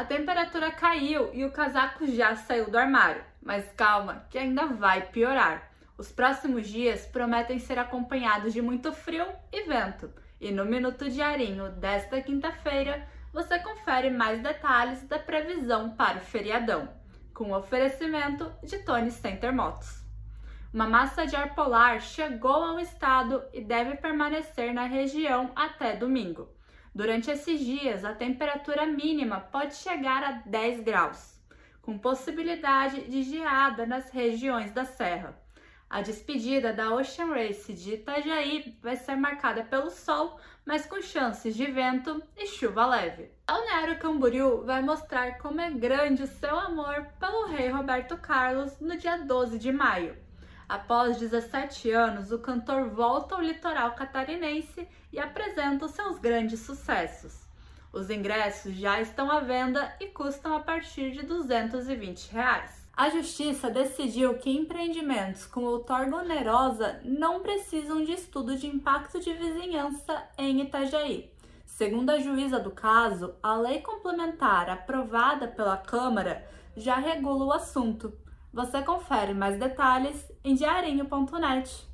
A temperatura caiu e o casaco já saiu do armário, mas calma, que ainda vai piorar. Os próximos dias prometem ser acompanhados de muito frio e vento. E no Minuto Diarinho desta quinta-feira, você confere mais detalhes da previsão para o feriadão, com o oferecimento de Tony Center Motos. Uma massa de ar polar chegou ao estado e deve permanecer na região até domingo. Durante esses dias, a temperatura mínima pode chegar a 10 graus, com possibilidade de geada nas regiões da serra. A despedida da Ocean Race de Itajaí vai ser marcada pelo sol, mas com chances de vento e chuva leve. Balneário Camboriú vai mostrar como é grande o seu amor pelo rei Roberto Carlos no dia 12 de maio. Após 17 anos, o cantor volta ao litoral catarinense e apresenta os seus grandes sucessos. Os ingressos já estão à venda e custam a partir de 220 reais. A justiça decidiu que empreendimentos com outorga onerosa não precisam de estudo de impacto de vizinhança em Itajaí. Segundo a juíza do caso, a lei complementar aprovada pela Câmara já regula o assunto. Você confere mais detalhes em diarinho.net.